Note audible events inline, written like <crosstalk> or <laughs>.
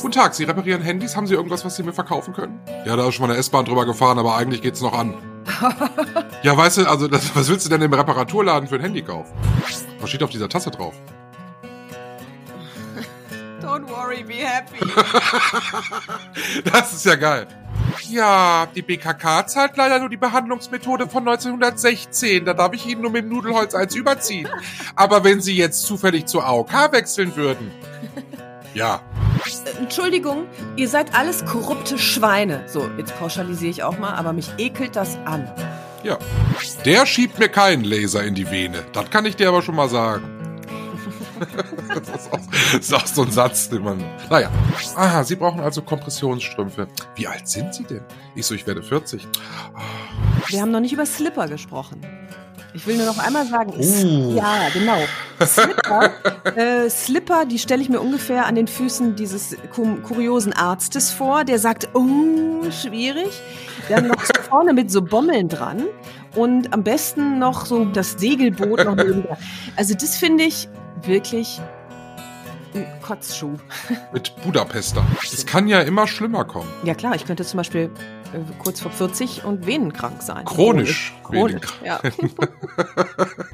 Guten Tag, Sie reparieren Handys. Haben Sie irgendwas, was Sie mir verkaufen können? Ja, da ist schon mal eine S-Bahn drüber gefahren, aber eigentlich geht's noch an. <laughs> ja, weißt du, also das, was willst du denn im Reparaturladen für ein Handy kaufen? Was steht auf dieser Tasse drauf? Don't worry, be happy. <laughs> Das ist ja geil. Ja, die BKK zahlt leider nur die Behandlungsmethode von 1916. Da darf ich Ihnen nur mit dem Nudelholz eins überziehen. Aber wenn Sie jetzt zufällig zur AOK wechseln würden. <laughs> Ja, Entschuldigung, ihr seid alles korrupte Schweine. So, jetzt pauschalisiere ich auch mal, aber mich ekelt das an. ja. Der schiebt mir keinen Laser in die Vene. Das kann ich dir aber schon mal sagen. <laughs> das, ist auch, das ist auch so ein Satz, den man. Naja. Aha, Sie brauchen also Kompressionsstrümpfe. Wie alt sind Sie denn? Ich so, ich werde 40. Wir haben noch nicht über Slipper gesprochen. Ich will nur noch einmal sagen, Oh. ja, genau. Slipper, <laughs> äh, Slipper, die stelle ich mir ungefähr an den Füßen dieses kuriosen Arztes vor, der sagt, oh, schwierig. Dann noch so vorne mit so Bommeln dran und am besten noch so das Segelboot noch neben. Also das finde ich wirklich ein Kotzschuh. <laughs> Mit Budapester. Es kann ja immer schlimmer kommen. Ja klar, ich könnte zum Beispiel äh, kurz vor 40 und venenkrank sein. Chronisch Chronisch, venenkrank. ja. <laughs> <laughs>